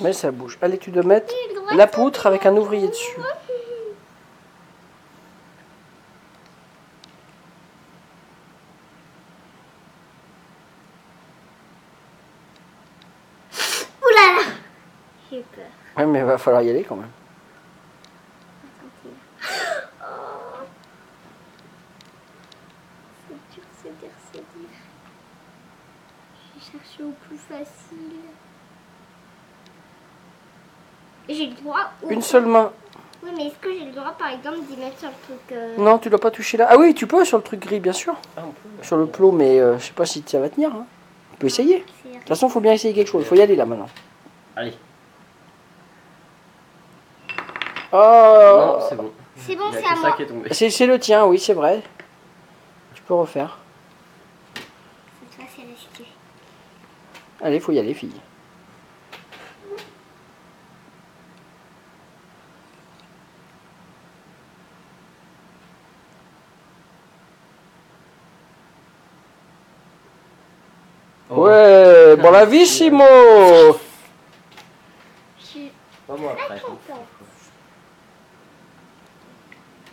Mais ça bouge. Allez, tu dois mettre la poutre avec un ouvrier dessus. Là J'ai peur. Ouais, mais il va falloir y aller quand même. Oh. C'est dur, c'est dur, c'est dur. J'ai cherché au plus facile. J'ai le droit. ou- Une seule main. Oui, mais est-ce que j'ai le droit, par exemple, d'y mettre sur le truc euh, Non, tu dois pas toucher là. Ah oui, tu peux sur le truc gris, bien sûr. Ah, on peut. Sur le plot, mais euh, je sais pas si ça va tenir. hein. On peut essayer. De toute façon, il faut bien essayer quelque chose. Il faut y aller là maintenant. Allez. Oh Non, c'est bon. C'est bon, c'est à ça moi. C'est le tien, oui, c'est vrai. Tu peux refaire. Cette fois, c'est resté. Allez, faut y aller, fille. Ouais, bon la vie,